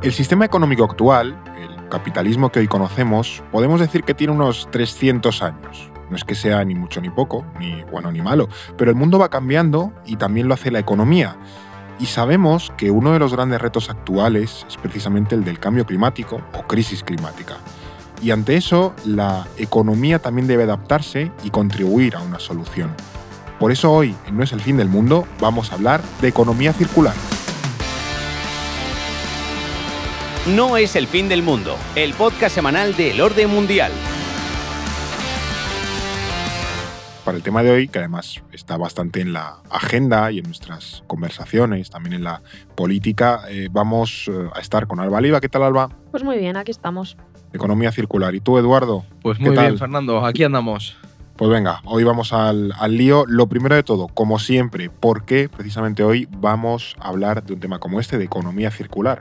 El sistema económico actual, el capitalismo que hoy conocemos, podemos decir que tiene unos 300 años. No es que sea ni mucho ni poco, ni bueno ni malo, pero el mundo va cambiando y también lo hace la economía. Y sabemos que uno de los grandes retos actuales es precisamente el del cambio climático o crisis climática. Y ante eso, la economía también debe adaptarse y contribuir a una solución. Por eso hoy, en No es el fin del mundo, vamos a hablar de economía circular. No es el fin del mundo, el podcast semanal del orden mundial. Para el tema de hoy, que además está bastante en la agenda y en nuestras conversaciones, también en la política, eh, vamos eh, a estar con Alba Liva. ¿Qué tal, Alba? Pues muy bien, aquí estamos. Economía circular. ¿Y tú, Eduardo? Pues muy bien, Fernando, aquí andamos. Pues venga, hoy vamos al, al, lío. Lo primero de todo, como siempre, ¿por qué precisamente hoy vamos a hablar de un tema como este, de economía circular?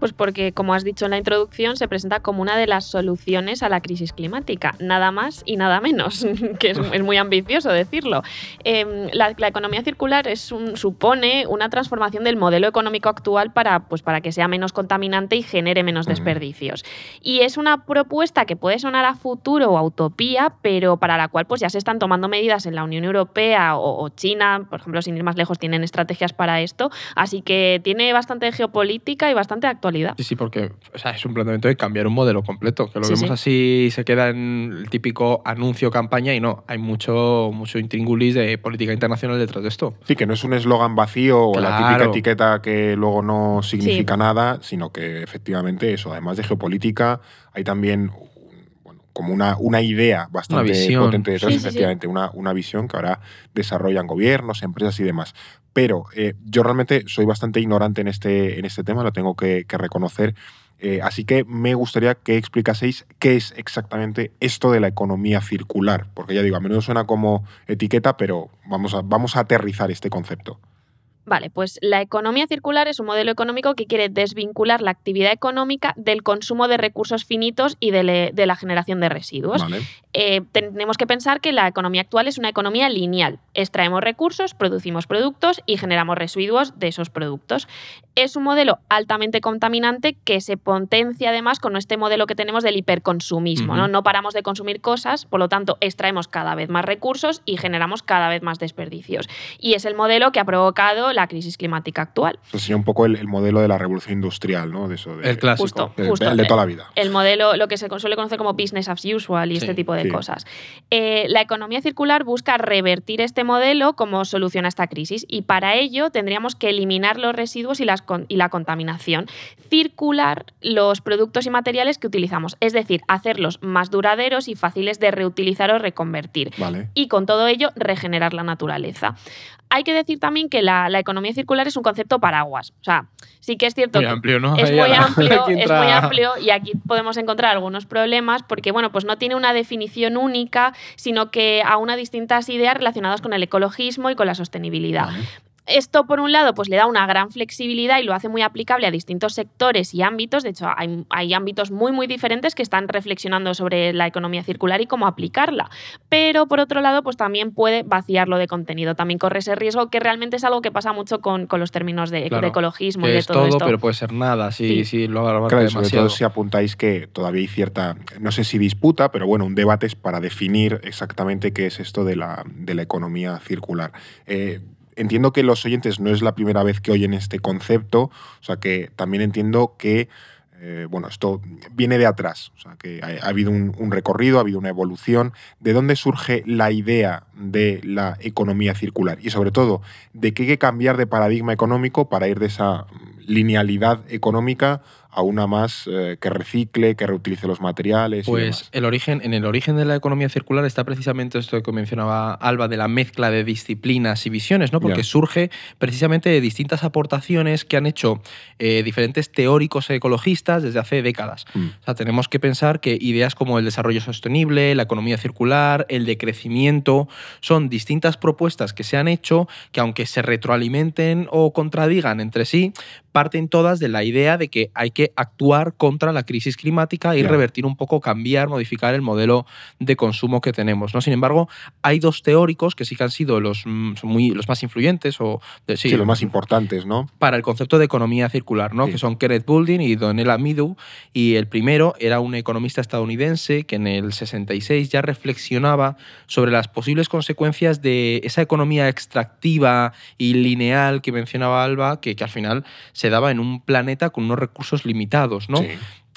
Pues porque, como has dicho en la introducción, se presenta como una de las soluciones a la crisis climática. Nada más y nada menos, que es, muy ambicioso decirlo. Em, la, economía circular es un, supone una transformación del modelo económico actual para, pues, para que sea menos contaminante y genere menos desperdicios. Y es una propuesta que puede sonar a futuro o a utopía, pero para la cual pues, ya se están tomando medidas en la Unión Europea o, o China, por ejemplo, sin ir más lejos, tienen estrategias para esto. Así que tiene bastante geopolítica y bastante actualidad Sí, sí, porque es un planteamiento de cambiar un modelo completo, que lo vemos así, se queda en el típico anuncio, campaña y no, hay mucho, mucho intríngulis de política internacional detrás de esto. Sí, que no es un eslogan vacío o la típica etiqueta que luego no significa nada, sino que efectivamente eso, además de geopolítica, hay también como una, una idea bastante potente detrás, efectivamente, Una, una visión que ahora desarrollan gobiernos, empresas y demás. Pero eh, yo realmente soy bastante ignorante en este, en este tema, lo tengo que, reconocer. Eh, así que me gustaría que explicaseis qué es exactamente esto de la economía circular, porque ya digo, a menudo suena como etiqueta, pero vamos a, vamos a aterrizar este concepto. Vale, pues la economía circular es un modelo económico que quiere desvincular la actividad económica del consumo de recursos finitos y de, la generación de residuos. Eh, tenemos que pensar que la economía actual es una economía lineal. Extraemos recursos, producimos productos y generamos residuos de esos productos. Es un modelo altamente contaminante que se potencia además con este modelo que tenemos del hiperconsumismo. ¿no? no paramos de consumir cosas, por lo tanto extraemos cada vez más recursos y generamos cada vez más desperdicios. Y es el modelo que ha provocado la crisis climática actual. Eso sería un poco el, modelo de la revolución industrial, ¿no? De eso, el clásico. el, de toda la vida. El modelo, lo que se suele conocer como business as usual y este tipo de cosas. Eh, la economía circular busca revertir este modelo como solución a esta crisis y para ello tendríamos que eliminar los residuos y, las, y la contaminación, circular los productos y materiales que utilizamos, es decir, hacerlos más duraderos y fáciles de reutilizar o reconvertir. Y con todo ello regenerar la naturaleza hay que decir también que la, economía circular es un concepto paraguas. O sea, sí que es cierto. Muy amplio, ¿no? Es muy amplio, es muy amplio y aquí podemos encontrar algunos problemas porque, bueno, pues no tiene una definición única, sino que aúna distintas ideas relacionadas con el ecologismo y con la sostenibilidad. Esto, por un lado, pues le da una gran flexibilidad y lo hace muy aplicable a distintos sectores y ámbitos. De hecho, hay, ámbitos muy, muy diferentes que están reflexionando sobre la economía circular y cómo aplicarla. Pero, por otro lado, pues también puede vaciarlo de contenido. También corre ese riesgo que realmente es algo que pasa mucho con, los términos de, ecologismo y de todo, todo pero puede ser nada si, sí. lo claro, sobre todo si apuntáis que todavía hay cierta, no sé si disputa, pero bueno, un debate es para definir exactamente qué es esto de la, de la economía circular. Eh, entiendo que los oyentes no es la primera vez que oyen este concepto, o sea que también entiendo que eh, bueno, esto viene de atrás, o sea, que ha, habido un, recorrido, ha habido una evolución. ¿De dónde surge la idea de la economía circular? Y sobre todo, ¿de qué hay que cambiar de paradigma económico para ir de esa linealidad económica a una más eh, que recicle, que reutilice los materiales. Pues el origen, en el origen de la economía circular está precisamente esto que mencionaba Alba, de la mezcla de disciplinas y visiones, ¿no? Porque surge precisamente de distintas aportaciones que han hecho eh, diferentes teóricos ecologistas desde hace décadas. Mm. O sea, tenemos que pensar que ideas como el desarrollo sostenible, la economía circular, el decrecimiento, son distintas propuestas que se han hecho que aunque se retroalimenten o contradigan entre sí, parten todas de la idea de que hay que que actuar contra la crisis climática y revertir un poco, cambiar, modificar el modelo de consumo que tenemos. ¿no? Sin embargo, hay dos teóricos que sí que han sido los, mm, muy, los más influyentes o sí, los más importantes, ¿no? Para el concepto de economía circular, ¿no? Que son Kenneth Boulding y Donella Meadow. Y el primero era un economista estadounidense que en el 66 ya reflexionaba sobre las posibles consecuencias de esa economía extractiva y lineal que mencionaba Alba, que, que al final se daba en un planeta con unos recursos limitados, ¿no?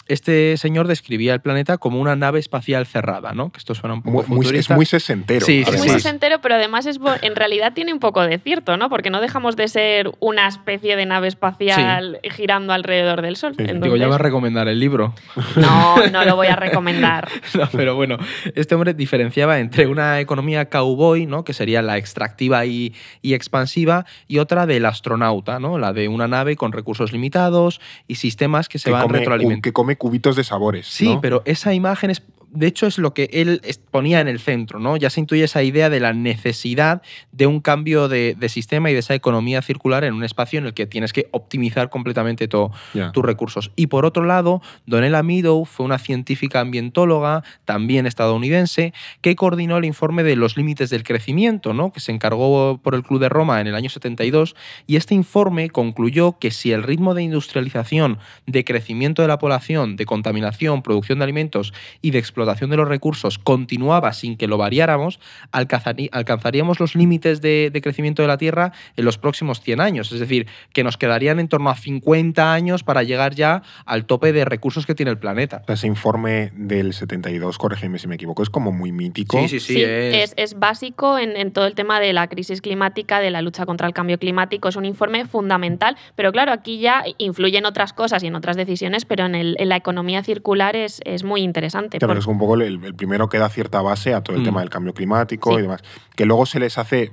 Este señor describía el planeta como una nave espacial cerrada, ¿no? Que esto suena un poco muy, Es muy sesentero. Sí, es muy sesentero, pero además es en realidad tiene un poco de cierto, ¿no? Porque no dejamos de ser una especie de nave espacial girando alrededor del Sol. Digo, ya vas a recomendar el libro. No, no lo voy a recomendar. pero bueno, este hombre diferenciaba entre una economía cowboy, ¿no? Que sería la extractiva y, y expansiva, y otra del astronauta, ¿no? La de una nave con recursos limitados y sistemas que se van retroalimentando cubitos de sabores. Sí, pero esa imagen es de hecho es lo que él ponía en el centro, ¿no? Ya se intuye esa idea de la necesidad de un cambio de, sistema y de esa economía circular en un espacio en el que tienes que optimizar completamente tus recursos. Y por otro lado, Donella Meadow fue una científica ambientóloga, también estadounidense, que coordinó el informe de los límites del crecimiento, ¿no? Que se encargó por el Club de Roma en el año 72 y este informe concluyó que si el ritmo de industrialización, de crecimiento de la población, de contaminación, producción de alimentos y de explotación de los recursos continuaba sin que lo variáramos, alcanzaríamos los límites de, crecimiento de la Tierra en los próximos 100 años. Es decir, que nos quedarían en torno a 50 años para llegar ya al tope de recursos que tiene el planeta. Ese informe del 72, corrígeme si me equivoco, es como muy mítico. Sí, sí, sí. es... Es, básico en, en, todo el tema de la crisis climática, de la lucha contra el cambio climático. Es un informe fundamental, pero claro, aquí ya influyen otras cosas y en otras decisiones, pero en, el, en la economía circular es, es muy interesante. Claro, un poco el, primero que da cierta base a todo el mm. tema del cambio climático y demás. Que luego se les hace,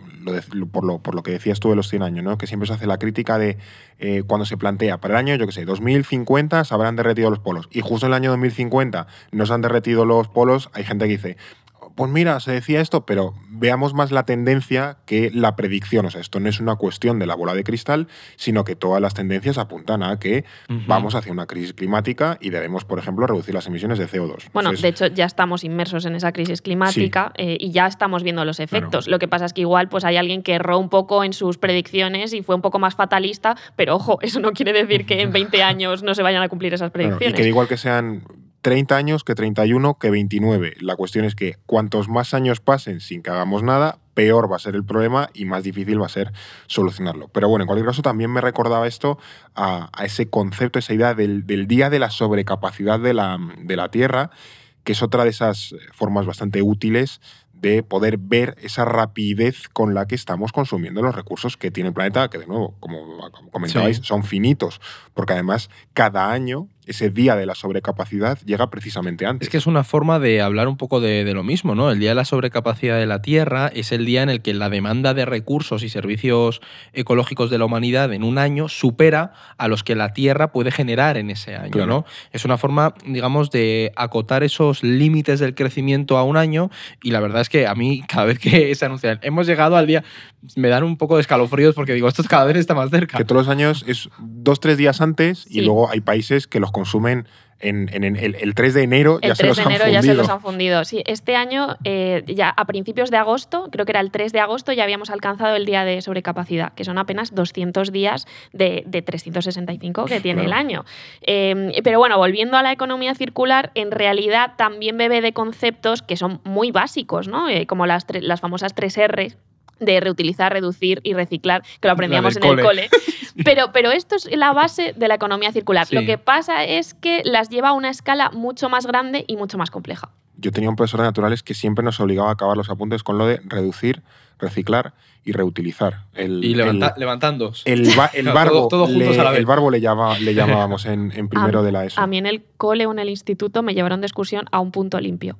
por, lo, por lo que decías tú de los 100 años, ¿no? que siempre se hace la crítica de eh, cuando se plantea para el año, yo qué sé, 2050 se habrán derretido los polos. Y justo en el año 2050 no se han derretido los polos, hay gente que dice, pues mira, se decía esto, pero veamos más la tendencia que la predicción. O sea, esto no es una cuestión de la bola de cristal, sino que todas las tendencias apuntan a que vamos hacia una crisis climática y debemos, por ejemplo, reducir las emisiones de CO2. Bueno, de hecho, ya estamos inmersos en esa crisis climática eh, y ya estamos viendo los efectos. Lo que pasa es que igual pues hay alguien que erró un poco en sus predicciones y fue un poco más fatalista, pero ojo, eso no quiere decir que en 20 años no se vayan a cumplir esas predicciones. y que igual que sean 30 años que 31 que 29. La cuestión es que cuantos más años pasen sin que hagamos nada, peor va a ser el problema y más difícil va a ser solucionarlo. Pero bueno, en cualquier caso también me recordaba esto a, ese concepto, esa idea del, día de la sobrecapacidad de la, de la Tierra, que es otra de esas formas bastante útiles de poder ver esa rapidez con la que estamos consumiendo los recursos que tiene el planeta, que de nuevo, como comentabais, son finitos, porque además cada año ese día de la sobrecapacidad llega precisamente antes. Es que es una forma de hablar un poco de, lo mismo, ¿no? El día de la sobrecapacidad de la Tierra es el día en el que la demanda de recursos y servicios ecológicos de la humanidad en un año supera a los que la Tierra puede generar en ese año, ¿no? Es una forma, digamos, de acotar esos límites del crecimiento a un año y la verdad es que a mí cada vez que se anuncian, hemos llegado al día, me dan un poco de escalofríos porque digo, esto cada vez está más cerca. Que todos los años es dos, tres días antes y luego hay países que los consumen en, el, 3 de enero ya se los de enero ya se los han fundido. Sí, este año, eh, ya a principios de agosto, creo que era el 3 de agosto, ya habíamos alcanzado el día de sobrecapacidad, que son apenas 200 días de, 365 que tiene el año. Em, pero bueno, volviendo a la economía circular, en realidad también bebe de conceptos que son muy básicos, ¿no? Eh, como las, las famosas 3 R de reutilizar, reducir y reciclar, que lo aprendíamos en el cole. Pero, pero esto es la base de la economía circular. Lo que pasa es que las lleva a una escala mucho más grande y mucho más compleja. Yo tenía un profesor de naturales que siempre nos obligaba a acabar los apuntes con lo de reducir, reciclar y reutilizar. El, y levantando. El, el, barbo, le, el barbo le, llama, le llamábamos en, primero de la ESO. A mí en el cole o en el instituto me llevaron de excursión a un punto limpio.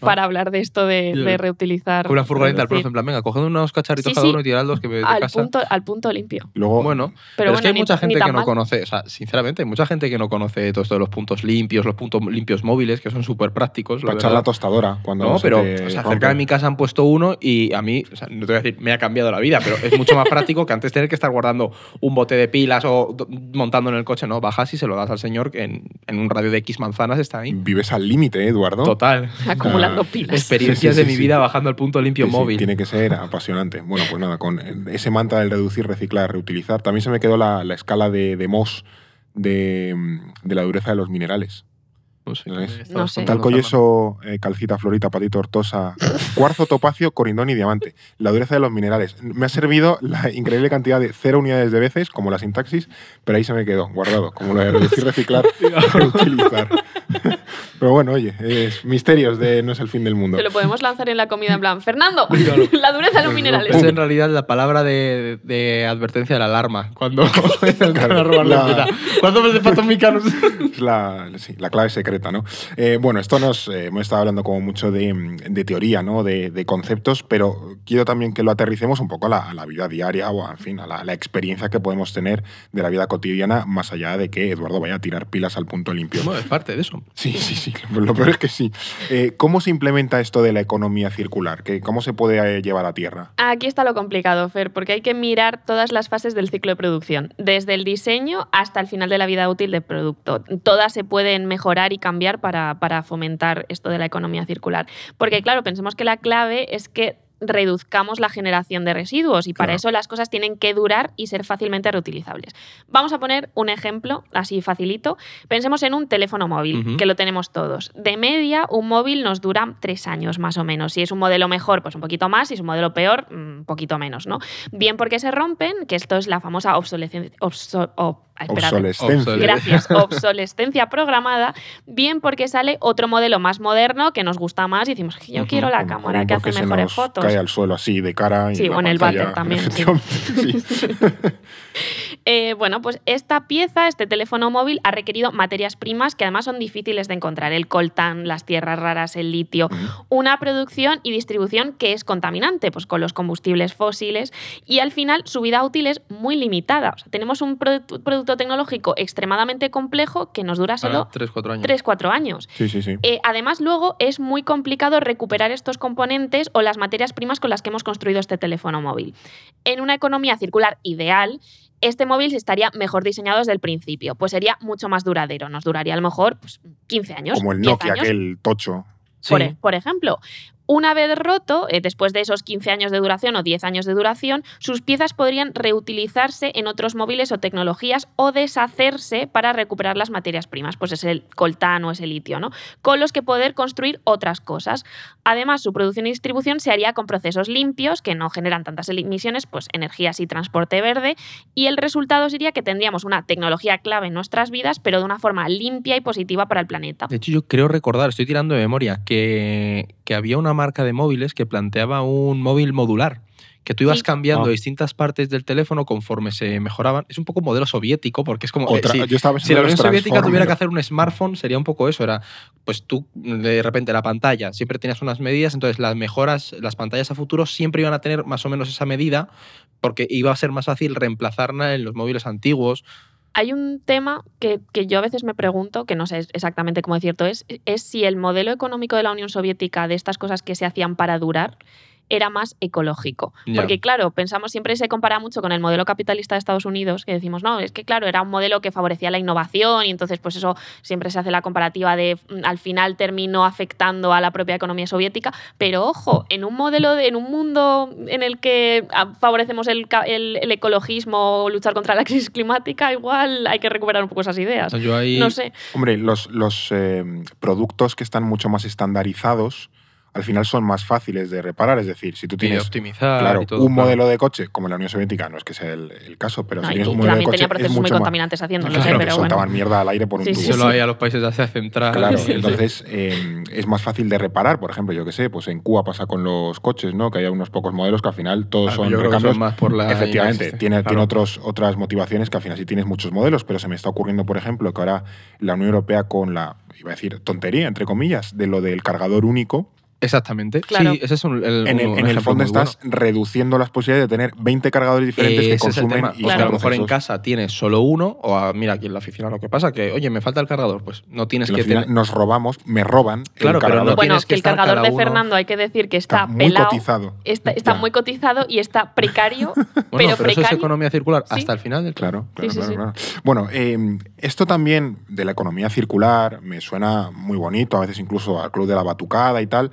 Para hablar de esto de, reutilizar. Una furgoneta al profe, en plan, venga, coged unos cacharritos cada uno y tirad que me al Punto, al punto limpio. Luego, bueno, pero, es que hay mucha gente que no conoce, o sea, sinceramente, hay mucha gente que no conoce todo esto de los puntos limpios, los puntos limpios móviles, que son súper prácticos. Para echar la tostadora cuando No, pero cerca de mi casa han puesto uno y a mí, o sea, no te voy a decir, me ha cambiado la vida, pero es mucho más práctico que antes tener que estar guardando un bote de pilas o montando en el coche, ¿no? Bajas y se lo das al señor que en, en un radio de X manzanas está ahí. Vives al límite, ¿eh, Eduardo. Total. Acumulando pilas experiencias de mi vida bajando al punto limpio móvil. tiene que ser apasionante. Bueno, pues nada, con ese manta del reducir, reciclar, reutilizar, también se me quedó la, escala de, de Moss de, la dureza de los minerales. No sé. Talco, yeso, eh, calcita, florita, patito, tortosa, cuarzo, topacio, corindón y diamante. La dureza de los minerales. Me ha servido la increíble cantidad de cero unidades de veces, como la sintaxis, pero ahí se me quedó, guardado, como lo de reducir, reciclar, reutilizar. Pero bueno, oye, es misterios de no es el fin del mundo. Se lo podemos lanzar en la comida en plan, Fernando, la dureza de los minerales. Es en realidad la palabra de, advertencia de la alarma. Cuando a robar la, ¿Cuántos veces Es la, sí, la clave secreta, ¿no? Eh, bueno, esto nos eh, hemos estado hablando como mucho de, teoría, ¿no? De, conceptos, pero quiero también que lo aterricemos un poco a la, vida diaria o, en fin, a la, experiencia que podemos tener de la vida cotidiana, más allá de que Eduardo vaya a tirar pilas al punto limpio. Bueno, es parte de eso. Sí, sí, sí. Lo peor es que sí. Eh, ¿Cómo se implementa esto de la economía circular? ¿Cómo se puede llevar a tierra? Aquí está lo complicado, Fer, porque hay que mirar todas las fases del ciclo de producción, desde el diseño hasta el final de la vida útil del producto. Todas se pueden mejorar y cambiar para, para fomentar esto de la economía circular. Porque, claro, pensemos que la clave es que reduzcamos la generación de residuos y para eso las cosas tienen que durar y ser fácilmente reutilizables. Vamos a poner un ejemplo así facilito. Pensemos en un teléfono móvil, que lo tenemos todos. De media, un móvil nos dura tres años más o menos. Si es un modelo mejor, pues un poquito más. Si es un modelo peor, un poquito menos, ¿no? Bien porque se rompen, que esto es la famosa obsolescencia, obsolescencia. Gracias, obsolescencia programada, bien porque sale otro modelo más moderno que nos gusta más y decimos, yo quiero la cámara que hace mejores fotos. Cae al suelo así de cara. sí, o en el váter también. Eh, bueno, pues esta pieza, este teléfono móvil, ha requerido materias primas que además son difíciles de encontrar. El coltán, las tierras raras, el litio. Una producción y distribución que es contaminante, pues con los combustibles fósiles. Y al final su vida útil es muy limitada. O sea, tenemos un producto tecnológico extremadamente complejo que nos dura solo 3-4 años. 3-4 años. Sí, sí, sí. Eh, además, luego es muy complicado recuperar estos componentes o las materias primas con las que hemos construido este teléfono móvil. En una economía circular ideal, este móvil estaría mejor diseñado desde el principio, pues sería mucho más duradero. Nos duraría a lo mejor 15 pues, años. Como el Nokia, aquel tocho. Por, e, por, ejemplo, una vez roto, eh, después de esos 15 años de duración o 10 años de duración, sus piezas podrían reutilizarse en otros móviles o tecnologías o deshacerse para recuperar las materias primas, pues es el coltán o es el litio, ¿no? Con los que poder construir otras cosas. Además, su producción y distribución se haría con procesos limpios que no generan tantas emisiones, pues energías y transporte verde, y el resultado sería que tendríamos una tecnología clave en nuestras vidas, pero de una forma limpia y positiva para el planeta. De hecho, yo creo recordar, estoy tirando de memoria, que, que había una marca de móviles que planteaba un móvil modular que tú ibas cambiando ah. distintas partes del teléfono conforme se mejoraban. Es un poco modelo soviético, porque es como. Eh, si, si la Unión Soviética tuviera que hacer un smartphone, sería un poco eso. Era, pues tú, de repente, la pantalla siempre tenías unas medidas, entonces las mejoras, las pantallas a futuro siempre iban a tener más o menos esa medida, porque iba a ser más fácil reemplazarla en los móviles antiguos hay un tema que, yo a veces me pregunto, que no sé exactamente cómo es cierto, es, es si el modelo económico de la Unión Soviética, de estas cosas que se hacían para durar, era más ecológico. Porque claro, pensamos siempre se compara mucho con el modelo capitalista de Estados Unidos, que decimos, no, es que claro, era un modelo que favorecía la innovación y entonces pues eso siempre se hace la comparativa de mm, al final terminó afectando a la propia economía soviética, pero ojo, en un modelo, de, en un mundo en el que ah, favorecemos el, el, ecologismo o luchar contra la crisis climática, igual hay que recuperar un poco esas ideas. No sé. Hombre, los, los eh, productos que están mucho más estandarizados al final son más fáciles de reparar. Es decir, si tú tienes optimizar claro, un modelo de coche, como la Unión Soviética, no es que sea el, caso, pero si tienes un modelo de coche. tenía procesos muy contaminantes haciéndolo, claro, pero soltaban mierda al aire por un tubo. Solo hay a los países de Asia Central. Claro, entonces eh, es más fácil de reparar. Por ejemplo, yo que sé, pues en Cuba pasa con los coches, ¿no? Que hay unos pocos modelos que al final todos son recambios. más por la Efectivamente, tiene, tiene otros, otras motivaciones que al final sí tienes muchos modelos, pero se me está ocurriendo, por ejemplo, que ahora la Unión Europea con la, iba a decir, tontería, entre comillas, de lo del cargador único, Exactamente. Sí, ese es un, el, en el, fondo estás reduciendo las posibilidades de tener 20 cargadores diferentes que consumen. y Porque a lo mejor en casa tienes solo uno, o mira, aquí en la oficina lo que pasa, que oye, me falta el cargador, pues no tienes que tener. Nos robamos, me roban. Claro, el cargador. pero no bueno, que, el cargador de Fernando hay que decir que está, muy cotizado. Está, muy cotizado y está precario. bueno, pero, eso es economía circular hasta el final del Claro, claro, claro, Bueno, em, esto también de la economía circular me suena muy bonito, a veces incluso al club de la batucada y tal.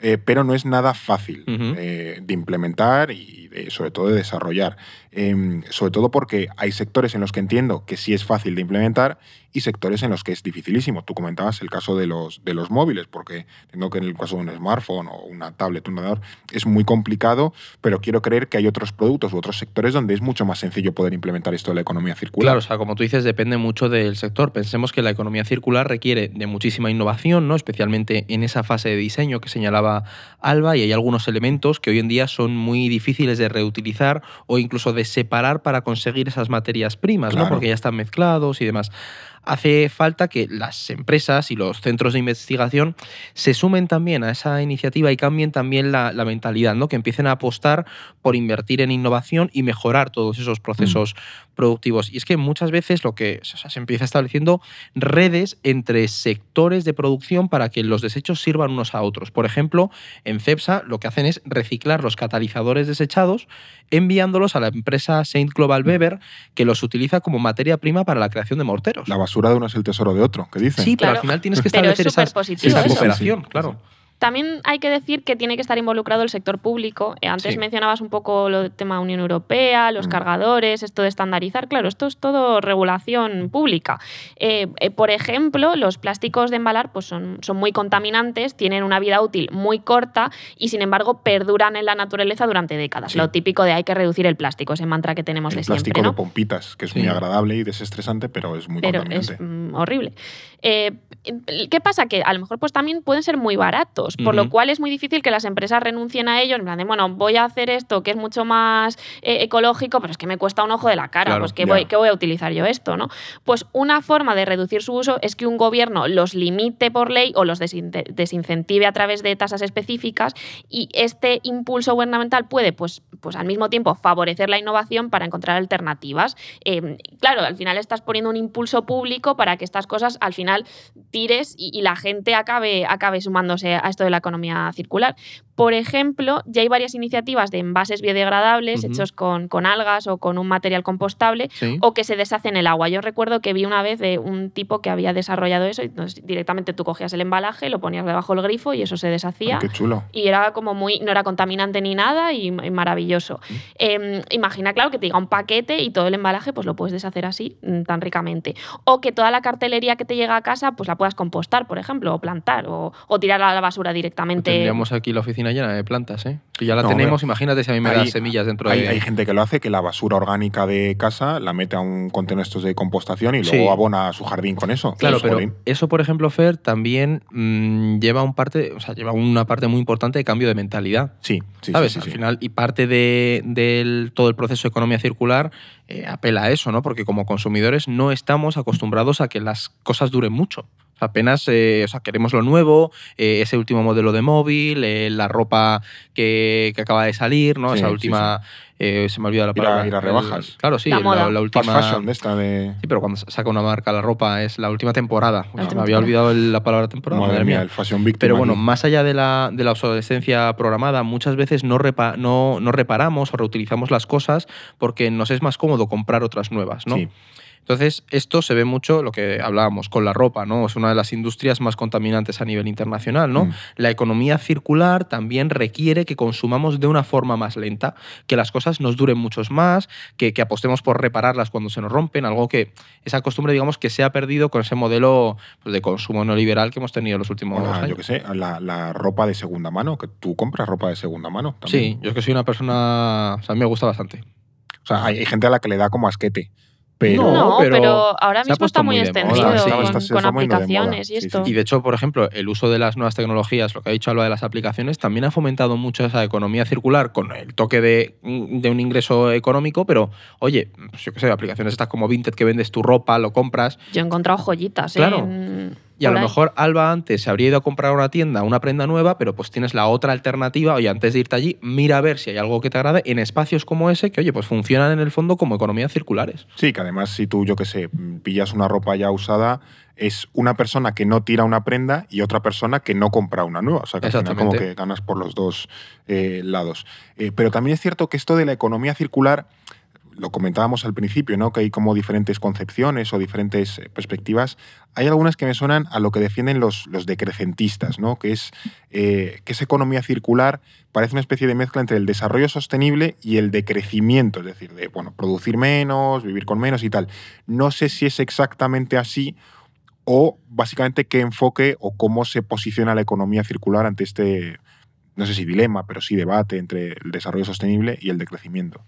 Eh, pero no es nada fácil eh, de implementar y sobre todo de desarrollar. Em, sobre todo porque hay sectores en los que entiendo que sí es fácil de implementar y sectores en los que es dificilísimo. Tú comentabas el caso de los, de los móviles, porque entiendo que en el caso de un smartphone o una tablet, un ordenador, es muy complicado, pero quiero creer que hay otros productos u otros sectores donde es mucho más sencillo poder implementar esto de la economía circular. Claro, o sea, como tú dices, depende mucho del sector. Pensemos que la economía circular requiere de muchísima innovación, ¿no? especialmente en esa fase de diseño que señalaba Alba, y hay algunos elementos que hoy en día son muy difíciles de reutilizar o incluso de separar para conseguir esas materias primas, ¿no? porque ya están mezclados y demás hace falta que las empresas y los centros de investigación se sumen también a esa iniciativa y cambien también la, mentalidad, ¿no? que empiecen a apostar por invertir en innovación y mejorar todos esos procesos mm. productivos. Y es que muchas veces lo que se empieza estableciendo redes entre sectores de producción para que los desechos sirvan unos a otros. Por ejemplo, en CEPSA lo que hacen es reciclar los catalizadores desechados enviándolos a la empresa Saint Global Weber que los utiliza como materia prima para la creación de morteros. La basura de uno es el tesoro de otro, ¿qué dicen? Sí, pero al final tienes que establecer esa cooperación, claro. También hay que decir que tiene que estar involucrado el sector público. Eh, antes mencionabas un poco lo del tema Unión Europea, los mm. cargadores, esto de estandarizar. Claro, esto es todo regulación pública. Eh, eh, por ejemplo, los plásticos de embalar pues son, son muy contaminantes, tienen una vida útil muy corta y sin embargo perduran en la naturaleza durante décadas. Lo típico de hay que reducir el plástico, ese mantra que tenemos el de siempre. plástico de pompitas, que es muy agradable y desestresante, pero es muy pero contaminante. Es mm, horrible. ¿Qué pasa? Que a lo mejor pues también pueden ser muy baratos por lo cual es muy difícil que las empresas renuncien a ello, en plan de, bueno, voy a hacer esto que es mucho más eh, ecológico, pero es que me cuesta un ojo de la cara, pues ¿qué voy, voy, a utilizar yo esto? ¿no? Pues una forma de reducir su uso es que un gobierno los limite por ley o los desincentive a través de tasas específicas y este impulso gubernamental puede, pues, pues al mismo tiempo, favorecer la innovación para encontrar alternativas. Em, claro, al final estás poniendo un impulso público para que estas cosas al final tires y, y la gente acabe, acabe sumándose a esto de la economía circular. Por ejemplo, ya hay varias iniciativas de envases biodegradables hechos con, con, algas o con un material compostable o que se deshacen en el agua. Yo recuerdo que vi una vez de un tipo que había desarrollado eso y directamente tú cogías el embalaje, lo ponías debajo del grifo y eso se deshacía. qué chulo. Y era como muy, no era contaminante ni nada y, maravilloso. Em, imagina, claro, que te diga un paquete y todo el embalaje pues lo puedes deshacer así mm, tan ricamente. O que toda la cartelería que te llega a casa pues la puedas compostar, por ejemplo, o plantar o, o tirar a la basura directamente. Tendríamos aquí la oficina llena de plantas, ¿eh? Si ya la tenemos, imagínate si a mí me das semillas dentro hay, de... Hay gente que lo hace, que la basura orgánica de casa la mete a un contenedor estos de compostación y luego abona su jardín con eso. Claro, pero eso, por ejemplo, Fer, también mm, lleva un parte, o sea, lleva una parte muy importante de cambio de mentalidad. Sí, sí, ¿sabes? Sí, Al final, y parte de, todo el proceso de economía circular eh, apela a eso, ¿no? Porque como consumidores no estamos acostumbrados a que las cosas duren mucho. Apenas eh, o sea, queremos lo nuevo, eh, ese último modelo de móvil, la ropa que, que, acaba de salir, ¿no? Esa última. Se me ha olvidado la palabra. Ir a, rebajas. claro, sí, la, última. fashion de esta de. Sí, pero cuando saca una marca la ropa es la última temporada. me había olvidado la palabra temporada. Madre, mía, el fashion victim. Pero bueno, más allá de la, de la obsolescencia programada, muchas veces no, repa, no, no reparamos o reutilizamos las cosas porque nos es más cómodo comprar otras nuevas, ¿no? Sí. Entonces, esto se ve mucho, lo que hablábamos, con la ropa, ¿no? Es una de las industrias más contaminantes a nivel internacional, ¿no? Mm. La economía circular también requiere que consumamos de una forma más lenta, que las cosas nos duren muchos más, que, apostemos por repararlas cuando se nos rompen, algo que esa costumbre, digamos, que se ha perdido con ese modelo pues, de consumo neoliberal que hemos tenido los últimos años. Yo qué sé, la, ropa de segunda mano, que tú compras ropa de segunda mano. Sí, yo es que soy una persona, o sea, a mí me gusta bastante. O sea, hay, hay gente a la que le da como asquete. Pero, no, pero, ahora mismo está muy extendido con, aplicaciones y esto. Y de hecho, por ejemplo, el uso de las nuevas tecnologías, lo que ha dicho Alba de las aplicaciones, también ha fomentado mucho esa economía circular con el toque de, un ingreso económico, pero oye, pues yo qué sé, aplicaciones estas como Vinted que vendes tu ropa, lo compras. Yo he encontrado joyitas, ¿eh? claro. Y a lo mejor Alba antes se habría ido a comprar una tienda, una prenda nueva, pero pues tienes la otra alternativa, oye, antes de irte allí, mira a ver si hay algo que te agrade en espacios como ese, que oye, pues funcionan en el fondo como economías circulares. Sí, que además si tú, yo qué sé, pillas una ropa ya usada, es una persona que no tira una prenda y otra persona que no compra una nueva. O sea, que al final como que ganas por los dos eh, lados. Eh, pero también es cierto que esto de la economía circular lo comentábamos al principio, ¿no? que hay como diferentes concepciones o diferentes eh, perspectivas. Hay algunas que me suenan a lo que defienden los, los decrecentistas, ¿no? que es eh, que esa economía circular parece una especie de mezcla entre el desarrollo sostenible y el decrecimiento, es decir, de bueno, producir menos, vivir con menos y tal. No sé si es exactamente así o básicamente qué enfoque o cómo se posiciona la economía circular ante este, no sé si dilema, pero sí debate entre el desarrollo sostenible y el decrecimiento.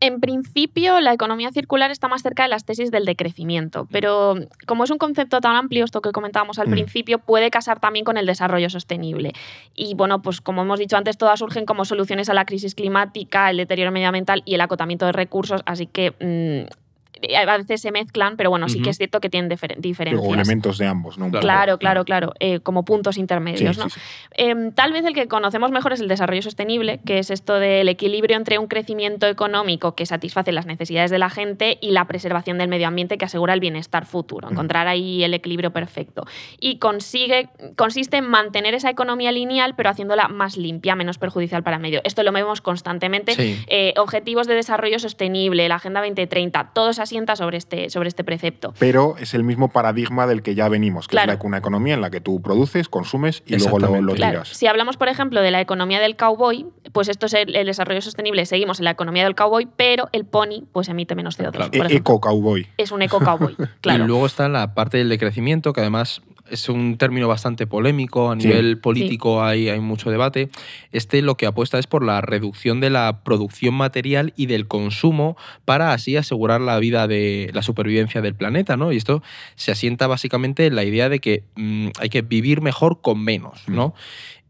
En principio, la economía circular está más cerca de las tesis del decrecimiento, mm. pero como es un concepto tan amplio, esto que comentábamos al mm. principio, puede casar también con el desarrollo sostenible. Y bueno, pues como hemos dicho antes, todas surgen como soluciones a la crisis climática, el deterioro medioambiental y el acotamiento de recursos, así que mm, a veces se mezclan, pero bueno, sí que es cierto que tienen diferencias. O elementos de ambos, ¿no? claro, claro, claro, eh, como puntos intermedios, ¿no? Em, tal vez el que conocemos mejor es el desarrollo sostenible, que es esto del equilibrio entre un crecimiento económico que satisface las necesidades de la gente y la preservación del medio ambiente que asegura el bienestar futuro, encontrar ahí el equilibrio perfecto. Y consigue, consiste en mantener esa economía lineal, pero haciéndola más limpia, menos perjudicial para el medio. Esto lo vemos constantemente. Eh, objetivos de desarrollo sostenible, la Agenda 2030, todos asienta sobre este, sobre este precepto. Pero es el mismo paradigma del que ya venimos, que es la, una economía en la que tú produces, consumes y luego lo, lo tiras. Si hablamos, por ejemplo, de la economía del cowboy, pues esto es el, desarrollo sostenible, seguimos en la economía del cowboy, pero el pony pues emite menos CO2. E-, eco-cowboy. Es un eco-cowboy, claro. Y luego está la parte del decrecimiento, que además es un término bastante polémico, a nivel político Hay, hay mucho debate. Este lo que apuesta es por la reducción de la producción material y del consumo para así asegurar la vida de la supervivencia del planeta, ¿no? Y esto se asienta básicamente en la idea de que mm, hay que vivir mejor con menos, ¿no?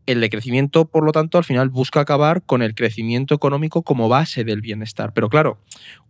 El decrecimiento, por lo tanto, al final busca acabar con el crecimiento económico como base del bienestar. Pero claro,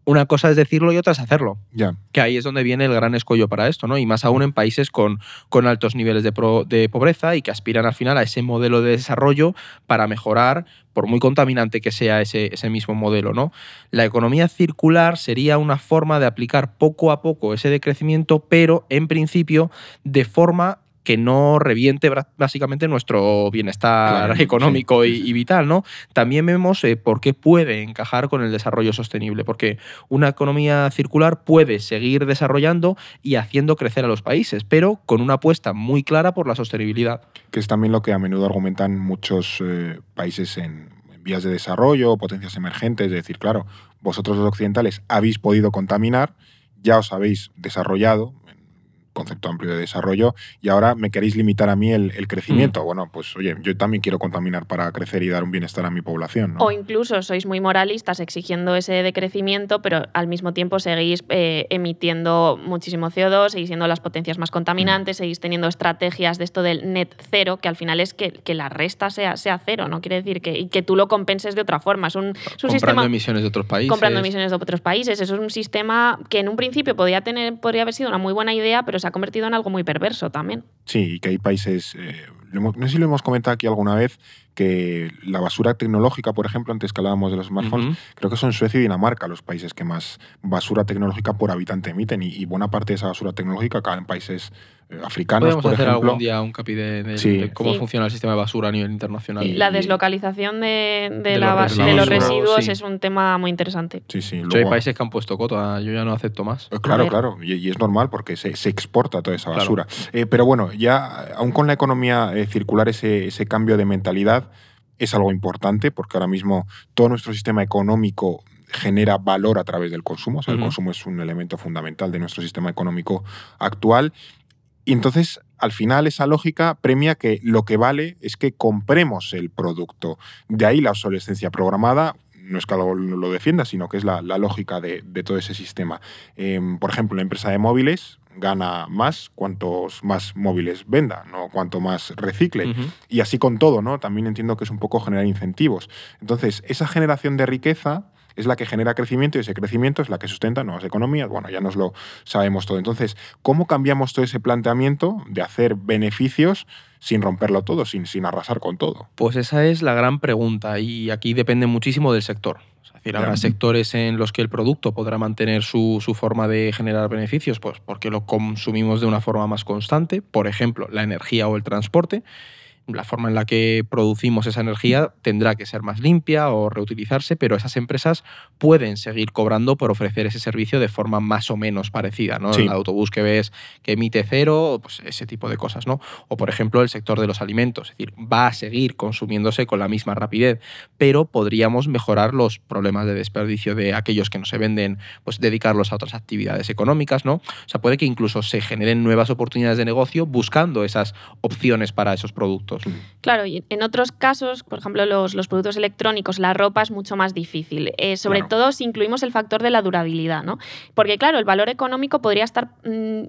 una cosa es decirlo y otra es hacerlo. Ya. Que ahí es donde viene el gran escollo para esto, ¿no? Y más aún en países con, con altos niveles de, de, pobreza y que aspiran al final a ese modelo de desarrollo para mejorar, por muy contaminante que sea ese, ese mismo modelo, ¿no? La economía circular sería una forma de aplicar poco a poco ese decrecimiento, pero en principio de forma que no reviente básicamente nuestro bienestar económico y, vital, ¿no? También vemos eh, por qué puede encajar con el desarrollo sostenible, porque una economía circular puede seguir desarrollando y haciendo crecer a los países, pero con una apuesta muy clara por la sostenibilidad. Que es también lo que a menudo argumentan muchos eh, países en, vías de desarrollo, potencias emergentes, es decir, claro, vosotros los occidentales habéis podido contaminar, ya os habéis desarrollado, concepto amplio de desarrollo y ahora me queréis limitar a mí el, crecimiento. Mm. Bueno, pues oye, yo también quiero contaminar para crecer y dar un bienestar a mi población. O incluso sois muy moralistas exigiendo ese decrecimiento, pero al mismo tiempo seguís eh, emitiendo muchísimo CO2, seguís siendo las potencias más contaminantes, mm. seguís teniendo estrategias de esto del net cero, que al final es que, que la resta sea, sea cero, no quiere decir que, y que tú lo compenses de otra forma. Es un, comprando emisiones de otros países. Comprando emisiones de otros países. Eso es un sistema que en un principio podría, tener, podría haber sido una muy buena idea, pero se ha convertido en algo muy perverso también. Sí, y que hay países, eh, no sé si lo hemos comentado aquí alguna vez, que la basura tecnológica, por ejemplo, antes que hablábamos de los smartphones, creo que son Suecia y Dinamarca los países que más basura tecnológica por habitante emiten y, buena parte de esa basura tecnológica cae en países africanos, Podemos por hacer ejemplo. algún día un capi de, cómo funciona el sistema de basura a nivel internacional. Y la deslocalización de, los, residuos es un tema muy interesante. Sí, sí. hay países que han puesto cota, yo ya no acepto más. Eh, claro, claro, y, es normal porque se, exporta toda esa basura. Eh, pero bueno, ya aún con la economía circular, ese, ese cambio de mentalidad, es algo importante porque ahora mismo todo nuestro sistema económico genera valor a través del consumo. O sea, el consumo es un elemento fundamental de nuestro sistema económico actual. Y entonces, al final, esa lógica premia que lo que vale es que compremos el producto. De ahí la obsolescencia programada, no es que algo lo defienda, sino que es la, lógica de, todo ese sistema. Em, por ejemplo, la empresa de móviles gana más cuantos más móviles venda, no cuanto más recicle. Y así con todo, ¿no? También entiendo que es un poco generar incentivos. Entonces, esa generación de riqueza es la que genera crecimiento y ese crecimiento es la que sustenta nuevas economías. Bueno, ya nos lo sabemos todo. Entonces, ¿cómo cambiamos todo ese planteamiento de hacer beneficios sin romperlo todo, sin, sin arrasar con todo? Pues esa es la gran pregunta y aquí depende muchísimo del sector. Es decir, habrá sectores en los que el producto podrá mantener su, su, forma de generar beneficios, pues porque lo consumimos de una forma más constante, por ejemplo, la energía o el transporte, la forma en la que producimos esa energía tendrá que ser más limpia o reutilizarse, pero esas empresas pueden seguir cobrando por ofrecer ese servicio de forma más o menos parecida, ¿no? El autobús que ves que emite cero, pues ese tipo de cosas, ¿no? O por ejemplo el sector de los alimentos, es decir, va a seguir consumiéndose con la misma rapidez, pero podríamos mejorar los problemas de desperdicio de aquellos que no se venden, pues dedicarlos a otras actividades económicas, ¿no? O sea, puede que incluso se generen nuevas oportunidades de negocio buscando esas opciones para esos productos. Claro, y en otros casos, por ejemplo, los, productos electrónicos, la ropa es mucho más difícil, eh, sobre todo si incluimos el factor de la durabilidad, ¿no? Porque claro, el valor económico podría estar... Mm,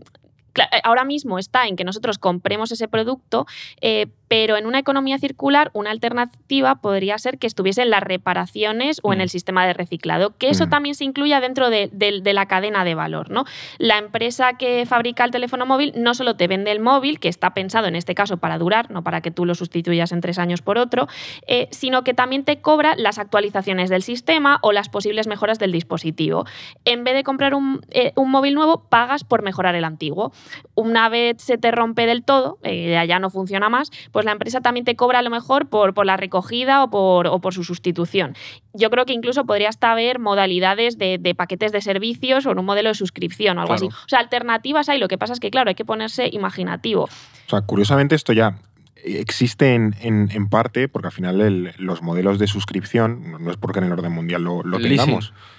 ahora mismo está en que nosotros compremos ese producto, eh, pero en una economía circular una alternativa podría ser que estuviese en las reparaciones o en mm. el sistema de reciclado, que eso mm. también se incluya dentro de, la cadena de valor. ¿no? La empresa que fabrica el teléfono móvil no solo te vende el móvil, que está pensado en este caso para durar, no para que tú lo sustituyas en tres años por otro, eh, sino que también te cobra las actualizaciones del sistema o las posibles mejoras del dispositivo. En vez de comprar un, eh, móvil nuevo, pagas por mejorar el antiguo. Una vez se te rompe del todo, eh, ya no funciona más, pues la empresa también te cobra a lo mejor por, por la recogida o por, por, su sustitución. Yo creo que incluso podría hasta haber modalidades de, paquetes de servicios o en un modelo de suscripción o algo así. O sea, alternativas hay, lo que pasa es que, claro, hay que ponerse imaginativo. O sea, curiosamente esto ya existe en, en, parte, porque al final los modelos de suscripción, no es porque en el orden mundial lo, lo tengamos. Leasing,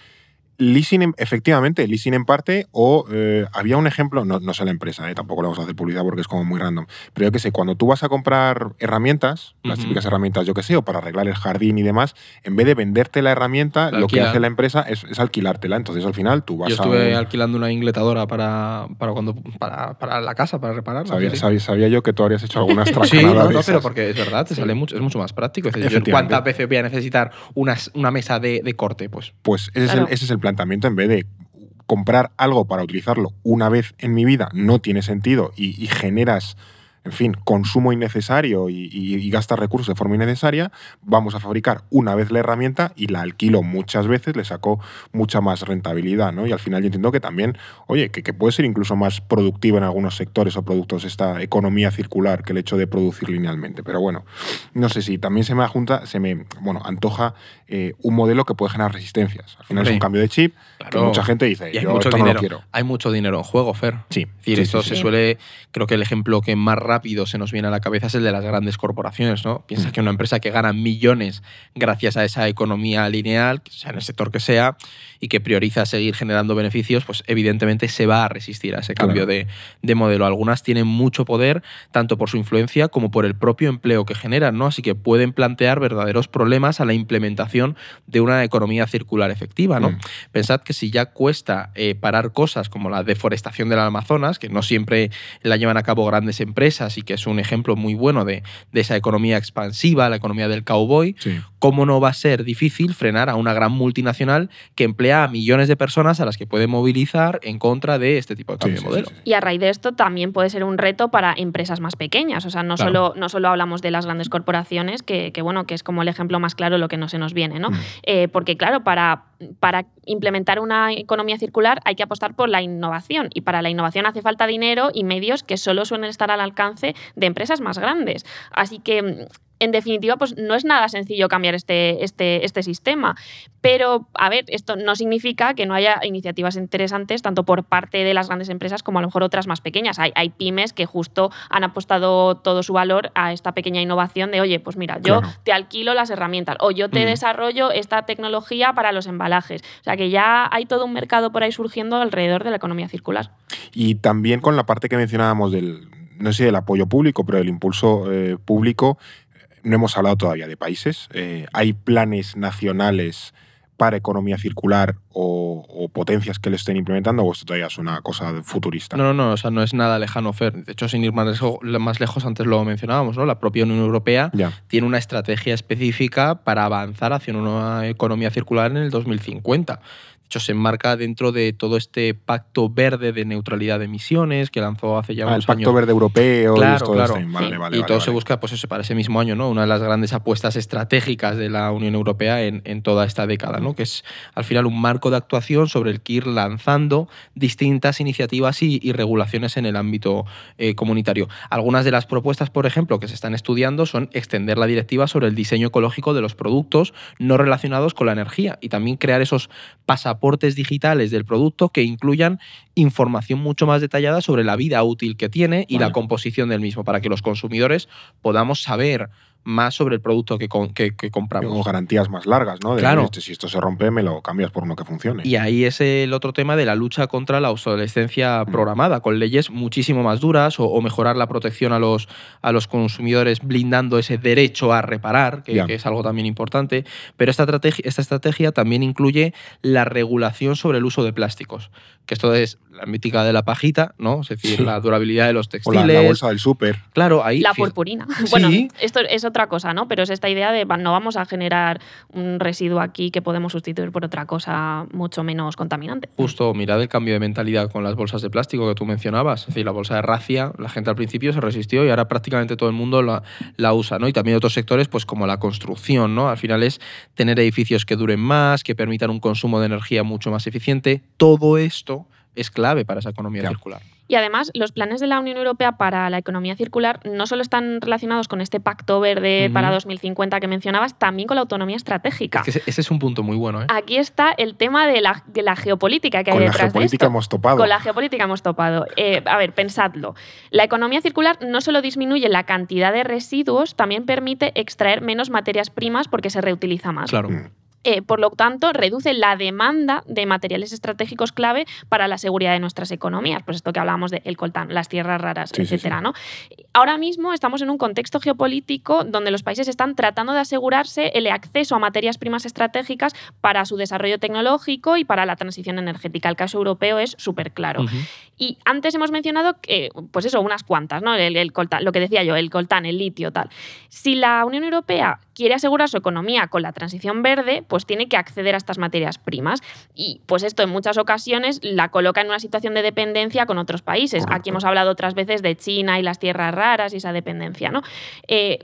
efectivamente, leasing en parte, o eh, había un ejemplo, no, no sé la empresa, eh, tampoco le vamos a hacer publicidad porque es como muy random, pero yo que sé, cuando tú vas a comprar herramientas, las típicas herramientas, yo que sé, o para arreglar el jardín y demás, en vez de venderte la herramienta, lo que hace la empresa es, alquilártela. Entonces al final tú vas yo estuve alquilando una ingletadora para, para, cuando, para, para, la casa, para repararla. Sabía, sabía, yo que tú habrías hecho algunas Sí, no, no, pero porque es verdad, te sale mucho, es mucho más práctico. ¿Cuántas veces voy a necesitar una, una mesa de, de corte? Pues, pues ese, es el, ese es el plan en vez de comprar algo para utilizarlo una vez en mi vida no tiene sentido y, y generas en fin, consumo innecesario y, y, gasta recursos de forma innecesaria, vamos a fabricar una vez la herramienta y la alquilo muchas veces, le saco mucha más rentabilidad, ¿no? Y al final yo entiendo que también, oye, que, puede ser incluso más productivo en algunos sectores o productos esta economía circular que el hecho de producir linealmente. Pero bueno, no sé si también se me junta, se me, bueno, antoja eh, un modelo que puede generar resistencias. Al final es un cambio de chip que mucha gente dice, hay mucho dinero, no quiero. Hay mucho dinero en juego, Fer. Sí. Es esto se suele, creo que el ejemplo que más rápido se nos viene a la cabeza es el de las grandes corporaciones, ¿no? Piensa mm. que una empresa que gana millones gracias a esa economía lineal, sea en el sector que sea, y que prioriza seguir generando beneficios, pues evidentemente se va a resistir a ese cambio de, modelo. Algunas tienen mucho poder, tanto por su influencia como por el propio empleo que generan, ¿no? Así que pueden plantear verdaderos problemas a la implementación de una economía circular efectiva, ¿no? Mm. Pensad que si ya cuesta eh, parar cosas como la deforestación del Amazonas, que no siempre la llevan a cabo grandes empresas y que es un ejemplo muy bueno de, esa economía expansiva, la economía del cowboy, ¿cómo no va a ser difícil frenar a una gran multinacional que emplea a millones de personas a las que puede movilizar en contra de este tipo de cambio de modelo? Y a raíz de esto también puede ser un reto para empresas más pequeñas. O sea, no, solo, no solo hablamos de las grandes corporaciones, que, bueno, que es como el ejemplo más claro de lo que no se nos viene, ¿no? Mm. Eh, porque, claro, para, para implementar una economía circular hay que apostar por la innovación. Y para la innovación hace falta dinero y medios que solo suelen estar al alcance de empresas más grandes. Así que en definitiva, pues no es nada sencillo cambiar este, este, este sistema. Pero, a ver, esto no significa que no haya iniciativas interesantes tanto por parte de las grandes empresas como a lo mejor otras más pequeñas. Hay, hay pymes que justo han apostado todo su valor a esta pequeña innovación de, oye, pues mira, yo te alquilo las herramientas o yo te desarrollo esta tecnología para los embalajes. O sea que ya hay todo un mercado por ahí surgiendo alrededor de la economía circular. Y también con la parte que mencionábamos del, no sé, del apoyo público, pero del impulso eh, público, no hemos hablado todavía de países. Eh, hay planes nacionales para economía circular o, potencias que le estén implementando o esto todavía es una cosa futurista? No, no, no, o sea, no es nada lejano, Fer. De hecho, sin ir más lejos, más lejos antes lo mencionábamos, ¿no? La propia Unión Europea tiene una estrategia específica para avanzar hacia una economía circular en el 2050 hecho, se enmarca dentro de todo este pacto verde de neutralidad de emisiones que lanzó hace ya ah, unos el pacto verde europeo claro, y claro. Este. y todo se busca pues eso, para ese mismo año, ¿no? Una de las grandes apuestas estratégicas de la Unión Europea en, en toda esta década, ¿no? Que es al final un marco de actuación sobre el que ir lanzando distintas iniciativas y, regulaciones en el ámbito eh, comunitario. Algunas de las propuestas, por ejemplo, que se están estudiando son extender la directiva sobre el diseño ecológico de los productos no relacionados con la energía y también crear esos pasaportes aportes digitales del producto que incluyan información mucho más detallada sobre la vida útil que tiene y la composición del mismo, para que los consumidores podamos saber más sobre el producto que, que, compramos. Tengo garantías más largas, ¿no? claro. Este, si esto se rompe, me lo cambias por uno que funcione. Y ahí es el otro tema de la lucha contra la obsolescencia mm. programada, con leyes muchísimo más duras o, mejorar la protección a los, a los consumidores blindando ese derecho a reparar, que, es algo también importante. Pero esta estrategia, esta estrategia también incluye la regulación sobre el uso de plásticos, que esto es la mítica de la pajita, ¿no? Es decir, la durabilidad de los textiles. O la, bolsa del súper. Claro, ahí. La purpurina. Bueno, esto es otra cosa, ¿no? Pero es esta idea de no vamos a generar un residuo aquí que podemos sustituir por otra cosa mucho menos contaminante. Justo, mirad el cambio de mentalidad con las bolsas de plástico que tú mencionabas. Es decir, la bolsa de racia, la gente al principio se resistió y ahora prácticamente todo el mundo la, la usa, ¿no? Y también otros sectores, pues como la construcción, ¿no? Al final es tener edificios que duren más, que permitan un consumo de energía mucho más eficiente. Todo esto es clave para esa economía circular. Y además, los planes de la Unión Europea para la economía circular no solo están relacionados con este pacto verde para 2050 que mencionabas, también con la autonomía estratégica. ese es un punto muy bueno. ¿eh? Aquí está el tema de la, geopolítica que hay detrás de esto. Con la geopolítica hemos topado. Con la geopolítica hemos topado. Eh, a ver, pensadlo. La economía circular no solo disminuye la cantidad de residuos, también permite extraer menos materias primas porque se reutiliza más. Claro. Mm. Eh, por lo tanto, reduce la demanda de materiales estratégicos clave para la seguridad de nuestras economías. Pues esto que hablábamos del coltán, las tierras raras, etcétera. ¿no? Ahora mismo estamos en un contexto geopolítico donde los países están tratando de asegurarse el acceso a materias primas estratégicas para su desarrollo tecnológico y para la transición energética. El caso europeo es súper claro. Y antes hemos mencionado que, pues eso, unas cuantas, ¿no? El, coltán, lo que decía yo, el coltán, el litio, tal. Si la Unión Europea quiere asegurar su economía con la transición verde, pues tiene que acceder a estas materias primas. Y pues esto en muchas ocasiones la coloca en una situación de dependencia con otros países. Aquí hemos hablado otras veces de China y las tierras raras y esa dependencia, ¿no? Eh,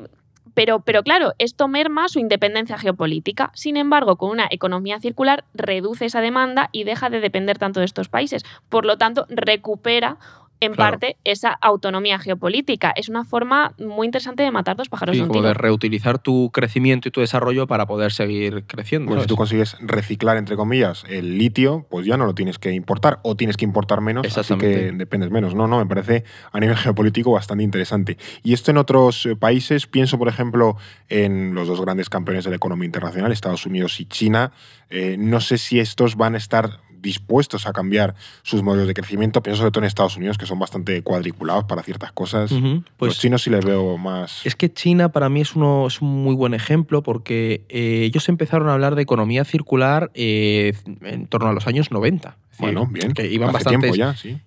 pero, pero, claro, esto merma su independencia geopolítica. Sin embargo, con una economía circular reduce esa demanda y deja de depender tanto de estos países. Por lo tanto, recupera en parte esa autonomía geopolítica. Es una forma muy interesante de matar dos pájaros sí, de un de reutilizar tu crecimiento y tu desarrollo para poder seguir creciendo. Bueno, si tú consigues reciclar, entre comillas, el litio, pues ya no lo tienes que importar o tienes que importar menos, así que dependes menos. No, no, me parece a nivel geopolítico bastante interesante. Y esto en otros eh, países, pienso por ejemplo en los dos grandes campeones de la economía internacional, Estados Unidos y China. Eh, no sé si estos van a estar dispuestos a cambiar sus modelos de crecimiento. Pienso sobre todo en Estados Unidos, que son bastante cuadriculados para ciertas cosas. Pues Los chinos sí les veo más. Es que China para mí es, uno, es un muy buen ejemplo porque eh, ellos empezaron a hablar de economía circular eh, en torno a los años 90. Bueno, bien. Que iban bastante,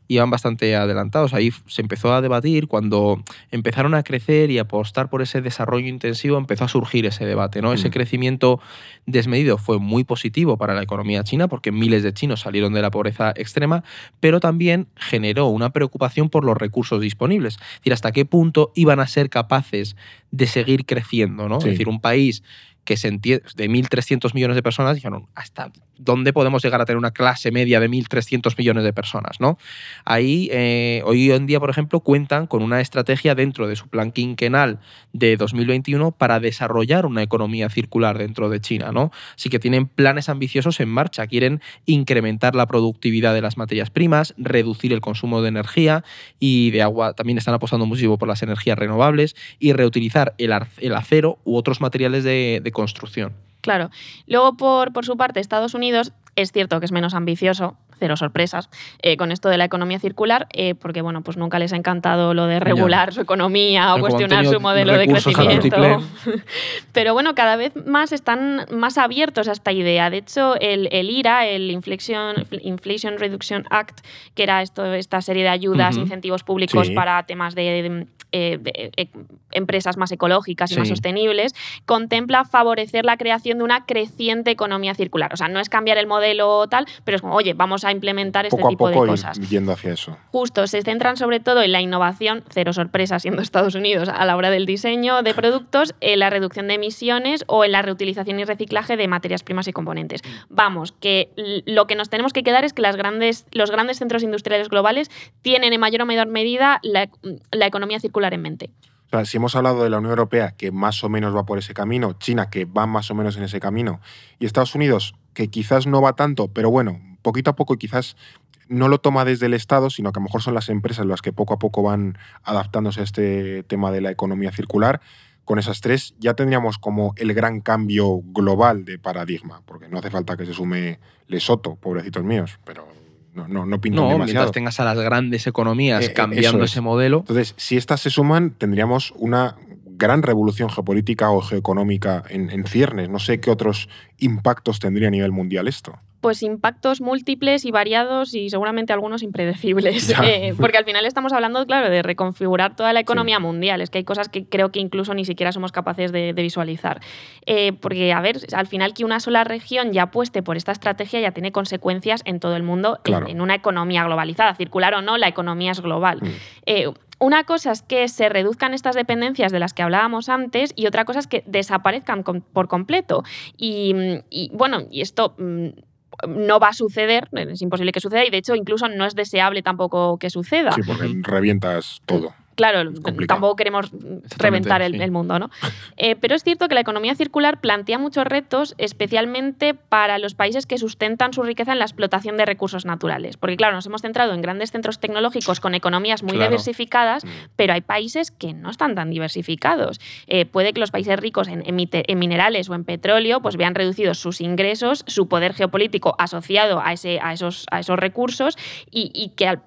iban bastante adelantados. Ahí se empezó a debatir cuando empezaron a crecer y apostar por ese desarrollo intensivo, empezó a surgir ese debate. ¿no? Ese mm. crecimiento desmedido fue muy positivo para la economía china porque miles de chinos salieron de la pobreza extrema, pero también generó una preocupación por los recursos disponibles. Es decir, hasta qué punto iban a ser capaces de seguir creciendo. ¿no? Es decir, un país que se de 1.300 millones de personas dijeron, hasta dónde podemos llegar a tener una clase media de 1.300 millones de personas. ¿no? Ahí, eh, hoy en día, por ejemplo, cuentan con una estrategia dentro de su plan quinquenal de 2021 para desarrollar una economía circular dentro de China. ¿no? Así que tienen planes ambiciosos en marcha. Quieren incrementar la productividad de las materias primas, reducir el consumo de energía y de agua. También están apostando muchísimo por las energías renovables y reutilizar el, acero u otros materiales de construcción. Claro. Luego, por, por su parte, Estados Unidos es cierto que es menos ambicioso, cero sorpresas, eh, con esto de la economía circular, eh, porque bueno, pues nunca les ha encantado lo de regular su economía o cuestionar su modelo de crecimiento. Pero bueno, cada vez más están más abiertos a esta idea. De hecho, el, IRA, el Inflation, Inflation Reduction Act, que era esto, esta serie de ayudas, incentivos públicos para temas de eh, empresas más ecológicas y más sostenibles, contempla favorecer la creación de una creciente economía circular. O sea, no es cambiar el modelo tal, pero es como, oye, vamos a implementar este tipo de cosas. yendo hacia eso. Justo, se centran sobre todo en la innovación, cero sorpresa siendo Estados Unidos a la hora del diseño de productos, en la reducción de emisiones o en la reutilización y reciclaje de materias primas y componentes. Vamos, que lo que nos tenemos que quedar es que las grandes, los grandes centros industriales globales tienen en mayor o menor medida la, la economía circular si hemos hablado de la Unión Europea, que más o menos va por ese camino, China, que va más o menos en ese camino, y Estados Unidos, que quizás no va tanto, pero bueno, poquito a poco quizás no lo toma desde el Estado, sino que a lo mejor son las empresas las que poco a poco van adaptándose a este tema de la economía circular. Con esas tres ya tendríamos como el gran cambio global de paradigma, porque no hace falta que se sume Lesoto, pobrecitos míos, pero no, no, no pintan no, mientras tengas a las grandes economías eh, eh, cambiando ese modelo. Entonces, si estas se suman, tendríamos una gran revolución geopolítica o geoeconómica en, en ciernes. No sé qué otros impactos tendría a nivel mundial esto pues impactos múltiples y variados y seguramente algunos impredecibles. Eh, porque al final estamos hablando, claro, de reconfigurar toda la economía mundial. Es que hay cosas que creo que incluso ni siquiera somos capaces de, visualizar. Eh, porque, a ver, al final que una sola región ya apueste por esta estrategia ya tiene consecuencias en todo el mundo, en, una economía globalizada. Circular o no, la economía es global. Mm. Eh, una cosa es que se reduzcan estas dependencias de las que hablábamos antes y otra cosa es que desaparezcan por completo. Y, y bueno, y esto mm, no va a suceder, es imposible que suceda y de hecho incluso no es deseable tampoco que suceda. Sí, porque revientas todo claro, tampoco queremos reventar el, mundo, ¿no? Eh, pero es cierto que la economía circular plantea muchos retos, especialmente para los países que sustentan su riqueza en la explotación de recursos naturales. Porque, claro, nos hemos centrado en grandes centros tecnológicos con economías muy diversificadas, mm. pero hay países que no están tan diversificados. Eh, puede que los países ricos en, minerales o en petróleo pues vean reducidos sus ingresos, su poder geopolítico asociado a, ese, a, esos, a esos recursos y, que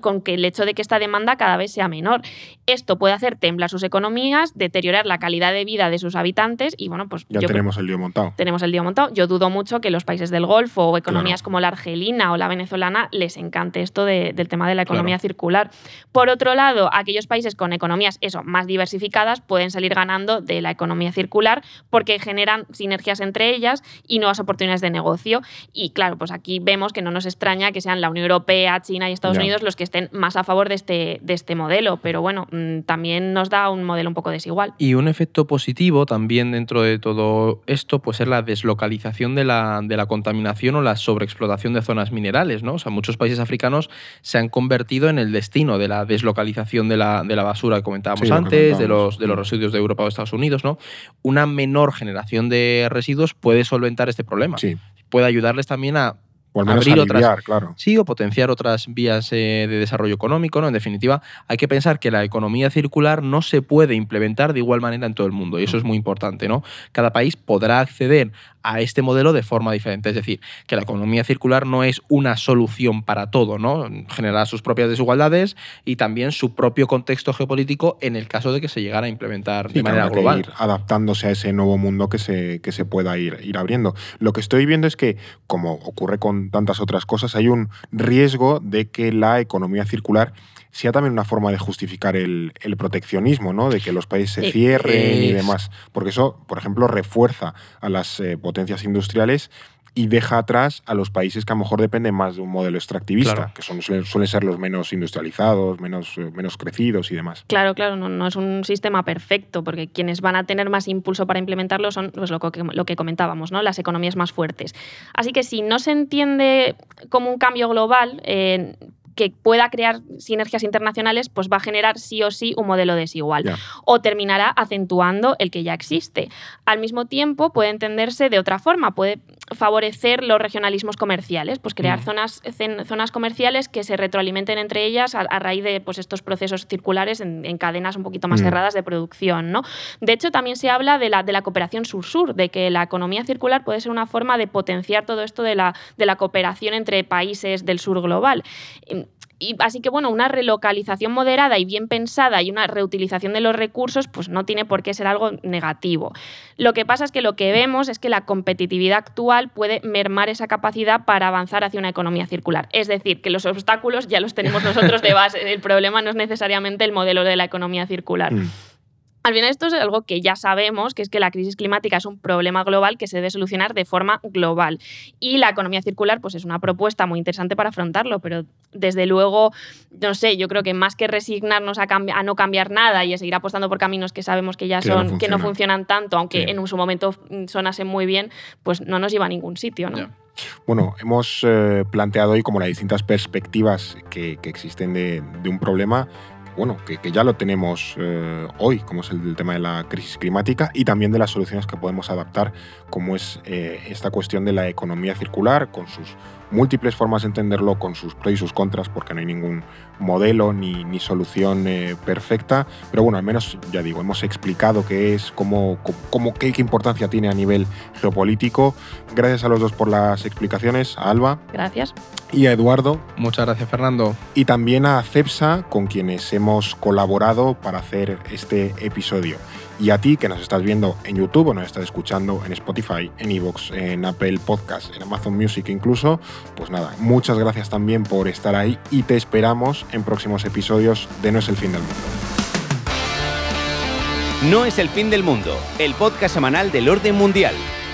con que el hecho de que esta demanda cada vez sea menor. Esto puede hacer temblar sus economías, deteriorar la calidad de vida de sus habitantes y bueno, pues ya tenemos el lío montado. Tenemos el lío montado. Yo dudo mucho que los países del Golfo o economías como la argelina o la venezolana les encante esto del tema de la economía circular. Por otro lado, aquellos países con economías eso, más diversificadas pueden salir ganando de la economía circular porque generan sinergias entre ellas y nuevas oportunidades de negocio. Y claro, pues aquí vemos que no nos extraña que sean la Unión Europea, China y Estados Unidos los que estén más a favor de este, de este modelo. Pero bueno, mm, también nos da un modelo un poco desigual. Y un efecto positivo también dentro de todo esto, pues es la deslocalización de la, de la contaminación o la sobreexplotación de zonas minerales, ¿no? O sea, muchos países africanos se han convertido en el destino de la deslocalización de la, de la basura que comentábamos antes, de los, de los mm. residuos de Europa o Estados Unidos, ¿no? Una menor generación de residuos puede solventar este problema. Sí. Puede ayudarles también a o al menos abrir otras, claro. Sí, o potenciar otras vías eh, de desarrollo económico. ¿no? En definitiva, hay que pensar que la economía circular no se puede implementar de igual manera en todo el mundo. Y eso es muy importante. ¿no? Cada país podrá acceder a este modelo de forma diferente. Es decir, que la economía circular no es una solución para todo, ¿no? Generará sus propias desigualdades y también su propio contexto geopolítico en el caso de que se llegara a implementar de manera global. ir adaptándose a ese nuevo mundo que se, que se pueda ir, ir abriendo. Lo que estoy viendo es que, como ocurre con tantas otras cosas, hay un riesgo de que la economía circular sea también una forma de justificar el, proteccionismo, ¿no? De que los países se cierren y demás. Porque eso, por ejemplo, refuerza a las eh, potencias industriales y deja atrás a los países que a lo mejor dependen más de un modelo extractivista, que son, suelen, ser los menos industrializados, menos, eh, menos crecidos y demás. Claro, claro, no, no, es un sistema perfecto, porque quienes van a tener más impulso para implementarlo son pues, lo, que, lo que comentábamos, ¿no? las economías más fuertes. Así que si no se entiende como un cambio global, eh, que pueda crear sinergias internacionales, pues va a generar sí o sí un modelo desigual. O terminará acentuando el que ya existe. Al mismo tiempo, puede entenderse de otra forma, puede favorecer los regionalismos comerciales, pues crear mm. zonas, zonas comerciales que se retroalimenten entre ellas a, raíz de pues, estos procesos circulares en, cadenas un poquito más mm. cerradas de producción. ¿no? De hecho, también se habla de la, de la cooperación sur-sur, de que la economía circular puede ser una forma de potenciar todo esto de la, de la cooperación entre países del sur global. Y así que, bueno, una relocalización moderada y bien pensada y una reutilización de los recursos, pues no tiene por qué ser algo negativo. Lo que pasa es que lo que vemos es que la competitividad actual puede mermar esa capacidad para avanzar hacia una economía circular. Es decir, que los obstáculos ya los tenemos nosotros de base. El problema no es necesariamente el modelo de la economía circular. Mm. Al final esto es algo que ya sabemos, que es que la crisis climática es un problema global que se debe solucionar de forma global. Y la economía circular pues es una propuesta muy interesante para afrontarlo, pero desde luego, no sé, yo creo que más que resignarnos a, a no cambiar nada y a seguir apostando por caminos que sabemos que ya son, no que no funcionan tanto, aunque en su momento sonasen muy bien, pues no nos lleva a ningún sitio, ¿no? Bueno, hemos eh, planteado hoy como las distintas perspectivas que, existen de, de un problema bueno, que, ya lo tenemos eh, hoy, como es el, tema de la crisis climática y también de las soluciones que podemos adaptar, como es eh, esta cuestión de la economía circular, con sus múltiples formas de entenderlo, con sus pros y sus contras, porque no hay ningún modelo ni, ni solución eh, perfecta. Pero bueno, al menos, ya digo, hemos explicado qué es, cómo, cómo, qué, qué, importancia tiene a nivel geopolítico. Gracias a los dos por las explicaciones, a Alba. Gracias. Y a Eduardo. Muchas gracias, Fernando. Y también a Cepsa, con quienes hemos colaborado para hacer este episodio. Y a ti que nos estás viendo en YouTube o nos estás escuchando en Spotify, en Evox, en Apple Podcast, en Amazon Music incluso, pues nada, muchas gracias también por estar ahí y te esperamos en próximos episodios de No es el fin del mundo. No es el fin del mundo, el podcast semanal del orden mundial